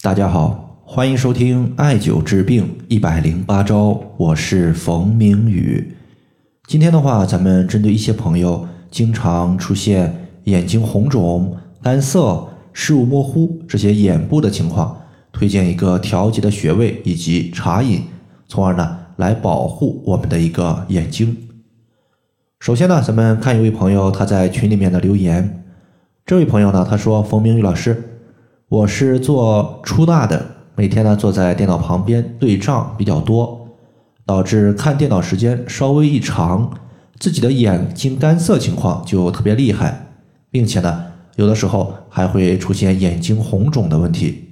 大家好，欢迎收听艾灸治病一百零八招，我是冯明宇。今天的话，咱们针对一些朋友经常出现眼睛红肿、干涩、视物模糊这些眼部的情况，推荐一个调节的穴位以及茶饮，从而呢来保护我们的一个眼睛。首先呢，咱们看一位朋友他在群里面的留言，这位朋友呢他说：“冯明宇老师。”我是做出纳的，每天呢坐在电脑旁边对账比较多，导致看电脑时间稍微一长，自己的眼睛干涩情况就特别厉害，并且呢有的时候还会出现眼睛红肿的问题，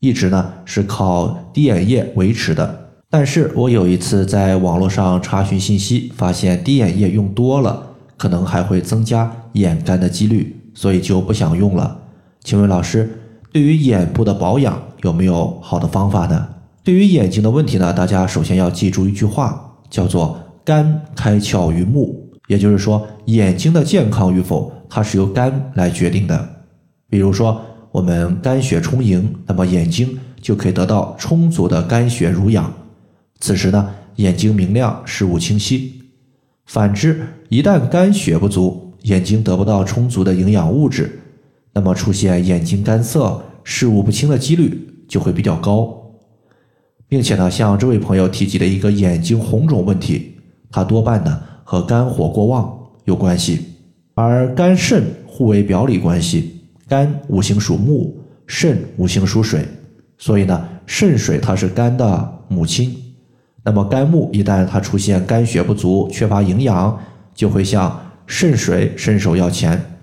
一直呢是靠滴眼液维持的。但是我有一次在网络上查询信息，发现滴眼液用多了，可能还会增加眼干的几率，所以就不想用了。请问老师？对于眼部的保养有没有好的方法呢？对于眼睛的问题呢，大家首先要记住一句话，叫做“肝开窍于目”，也就是说，眼睛的健康与否，它是由肝来决定的。比如说，我们肝血充盈，那么眼睛就可以得到充足的肝血濡养，此时呢，眼睛明亮，视物清晰。反之，一旦肝血不足，眼睛得不到充足的营养物质。那么出现眼睛干涩、视物不清的几率就会比较高，并且呢，像这位朋友提及的一个眼睛红肿问题，它多半呢和肝火过旺有关系。而肝肾互为表里关系，肝五行属木，肾五行属水，所以呢，肾水它是肝的母亲。那么肝木一旦它出现肝血不足、缺乏营养，就会向肾水伸手要钱。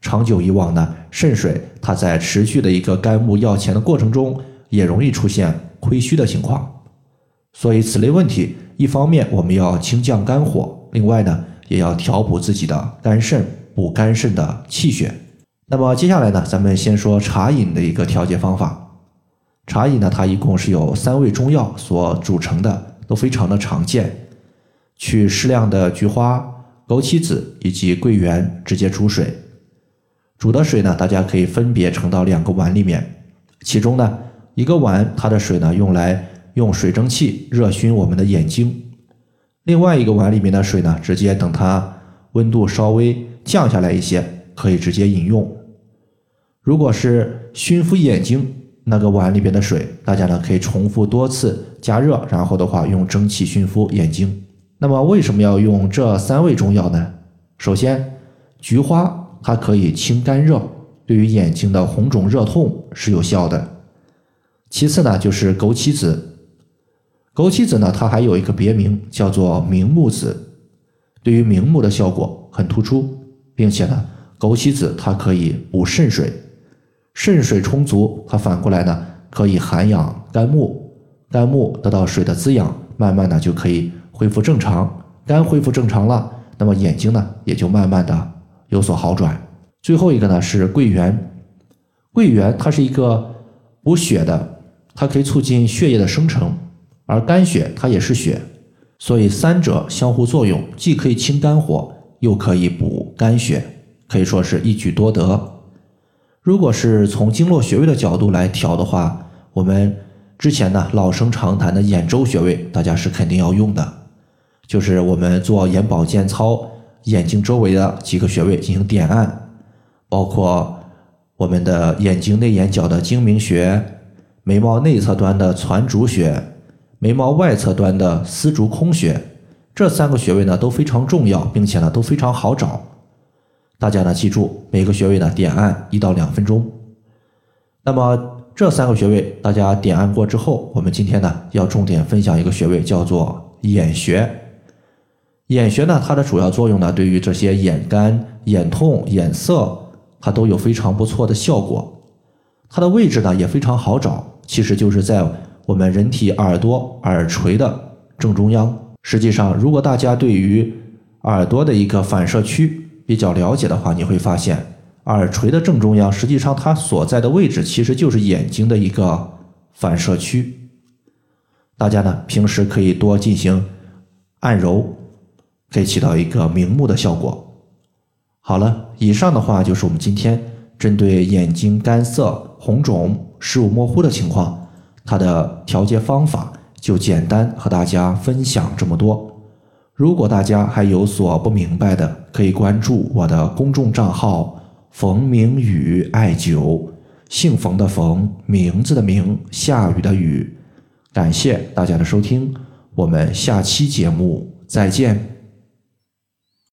长久以往呢，肾水它在持续的一个肝木要钱的过程中，也容易出现亏虚的情况。所以此类问题，一方面我们要清降肝火，另外呢，也要调补自己的肝肾，补肝肾的气血。那么接下来呢，咱们先说茶饮的一个调节方法。茶饮呢，它一共是由三味中药所组成的，都非常的常见。取适量的菊花、枸杞子以及桂圆，直接煮水。煮的水呢，大家可以分别盛到两个碗里面，其中呢一个碗它的水呢用来用水蒸气热熏我们的眼睛，另外一个碗里面的水呢，直接等它温度稍微降下来一些，可以直接饮用。如果是熏敷眼睛那个碗里边的水，大家呢可以重复多次加热，然后的话用蒸汽熏敷眼睛。那么为什么要用这三味中药呢？首先，菊花。它可以清肝热，对于眼睛的红肿热痛是有效的。其次呢，就是枸杞子。枸杞子呢，它还有一个别名叫做明目子，对于明目的效果很突出，并且呢，枸杞子它可以补肾水，肾水充足，它反过来呢可以涵养肝木，肝木得到水的滋养，慢慢的就可以恢复正常，肝恢复正常了，那么眼睛呢也就慢慢的。有所好转。最后一个呢是桂圆，桂圆它是一个补血的，它可以促进血液的生成，而肝血它也是血，所以三者相互作用，既可以清肝火，又可以补肝血，可以说是一举多得。如果是从经络穴位的角度来调的话，我们之前呢老生常谈的眼周穴位，大家是肯定要用的，就是我们做眼保健操。眼睛周围的几个穴位进行点按，包括我们的眼睛内眼角的睛明穴、眉毛内侧端的攒竹穴、眉毛外侧端的丝竹空穴，这三个穴位呢都非常重要，并且呢都非常好找。大家呢记住，每个穴位呢点按一到两分钟。那么这三个穴位大家点按过之后，我们今天呢要重点分享一个穴位，叫做眼穴。眼穴呢，它的主要作用呢，对于这些眼干、眼痛、眼涩，它都有非常不错的效果。它的位置呢也非常好找，其实就是在我们人体耳朵耳垂的正中央。实际上，如果大家对于耳朵的一个反射区比较了解的话，你会发现耳垂的正中央，实际上它所在的位置其实就是眼睛的一个反射区。大家呢平时可以多进行按揉。可以起到一个明目的效果。好了，以上的话就是我们今天针对眼睛干涩、红肿、视物模糊的情况，它的调节方法就简单和大家分享这么多。如果大家还有所不明白的，可以关注我的公众账号“冯明宇艾灸”，姓冯的冯，名字的名，下雨的雨。感谢大家的收听，我们下期节目再见。